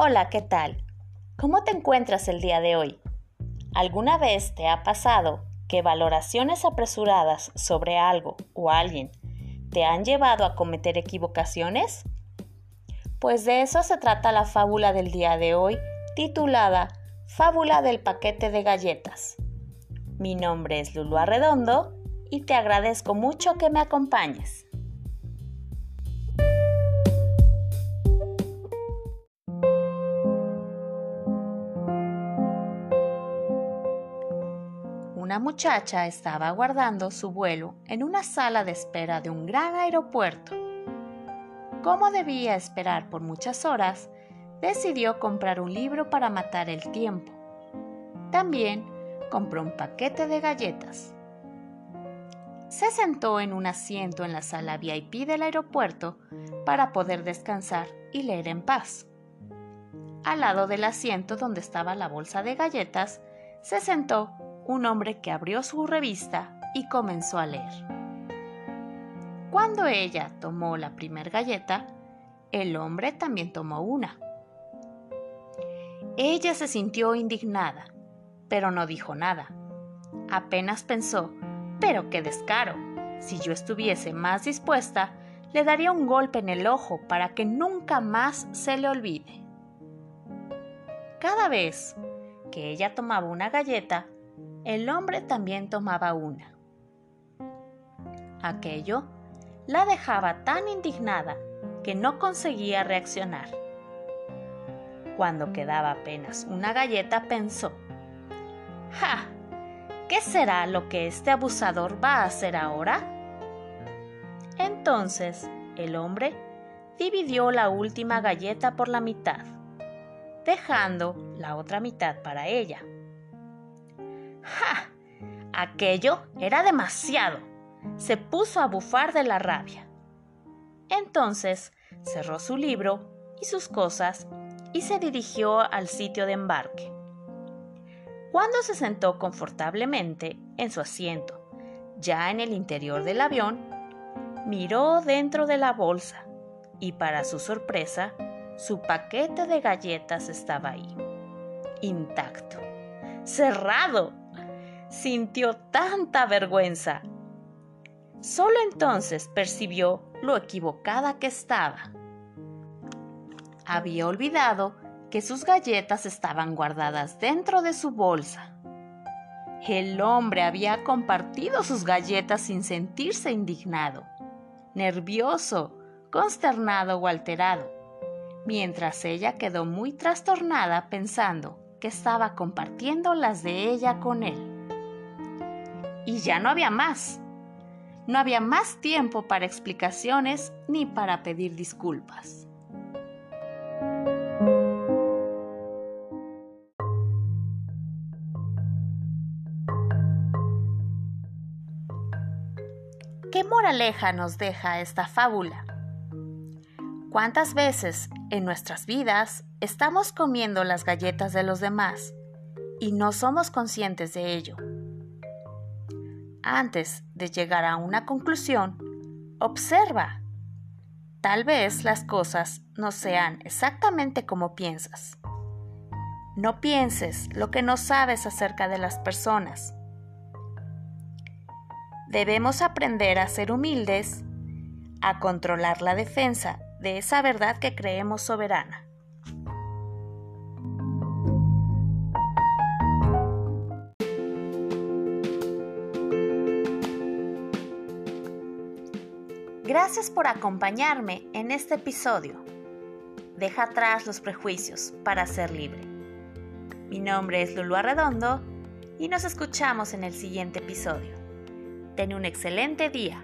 Hola, ¿qué tal? ¿Cómo te encuentras el día de hoy? ¿Alguna vez te ha pasado que valoraciones apresuradas sobre algo o alguien te han llevado a cometer equivocaciones? Pues de eso se trata la fábula del día de hoy, titulada Fábula del paquete de galletas. Mi nombre es Lulu Arredondo y te agradezco mucho que me acompañes. Una muchacha estaba aguardando su vuelo en una sala de espera de un gran aeropuerto. Como debía esperar por muchas horas, decidió comprar un libro para matar el tiempo. También compró un paquete de galletas. Se sentó en un asiento en la sala VIP del aeropuerto para poder descansar y leer en paz. Al lado del asiento donde estaba la bolsa de galletas, se sentó un hombre que abrió su revista y comenzó a leer. Cuando ella tomó la primer galleta, el hombre también tomó una. Ella se sintió indignada, pero no dijo nada. Apenas pensó, pero qué descaro. Si yo estuviese más dispuesta, le daría un golpe en el ojo para que nunca más se le olvide. Cada vez que ella tomaba una galleta, el hombre también tomaba una. Aquello la dejaba tan indignada que no conseguía reaccionar. Cuando quedaba apenas una galleta pensó, ¡Ja! ¿Qué será lo que este abusador va a hacer ahora? Entonces el hombre dividió la última galleta por la mitad, dejando la otra mitad para ella. ¡Ja! Aquello era demasiado. Se puso a bufar de la rabia. Entonces cerró su libro y sus cosas y se dirigió al sitio de embarque. Cuando se sentó confortablemente en su asiento, ya en el interior del avión, miró dentro de la bolsa y para su sorpresa, su paquete de galletas estaba ahí, intacto, cerrado sintió tanta vergüenza. Solo entonces percibió lo equivocada que estaba. Había olvidado que sus galletas estaban guardadas dentro de su bolsa. El hombre había compartido sus galletas sin sentirse indignado, nervioso, consternado o alterado, mientras ella quedó muy trastornada pensando que estaba compartiendo las de ella con él y ya no había más. No había más tiempo para explicaciones ni para pedir disculpas. ¿Qué moraleja nos deja esta fábula? ¿Cuántas veces en nuestras vidas estamos comiendo las galletas de los demás y no somos conscientes de ello? Antes de llegar a una conclusión, observa. Tal vez las cosas no sean exactamente como piensas. No pienses lo que no sabes acerca de las personas. Debemos aprender a ser humildes, a controlar la defensa de esa verdad que creemos soberana. Gracias por acompañarme en este episodio. Deja atrás los prejuicios para ser libre. Mi nombre es Lulu Arredondo y nos escuchamos en el siguiente episodio. Ten un excelente día.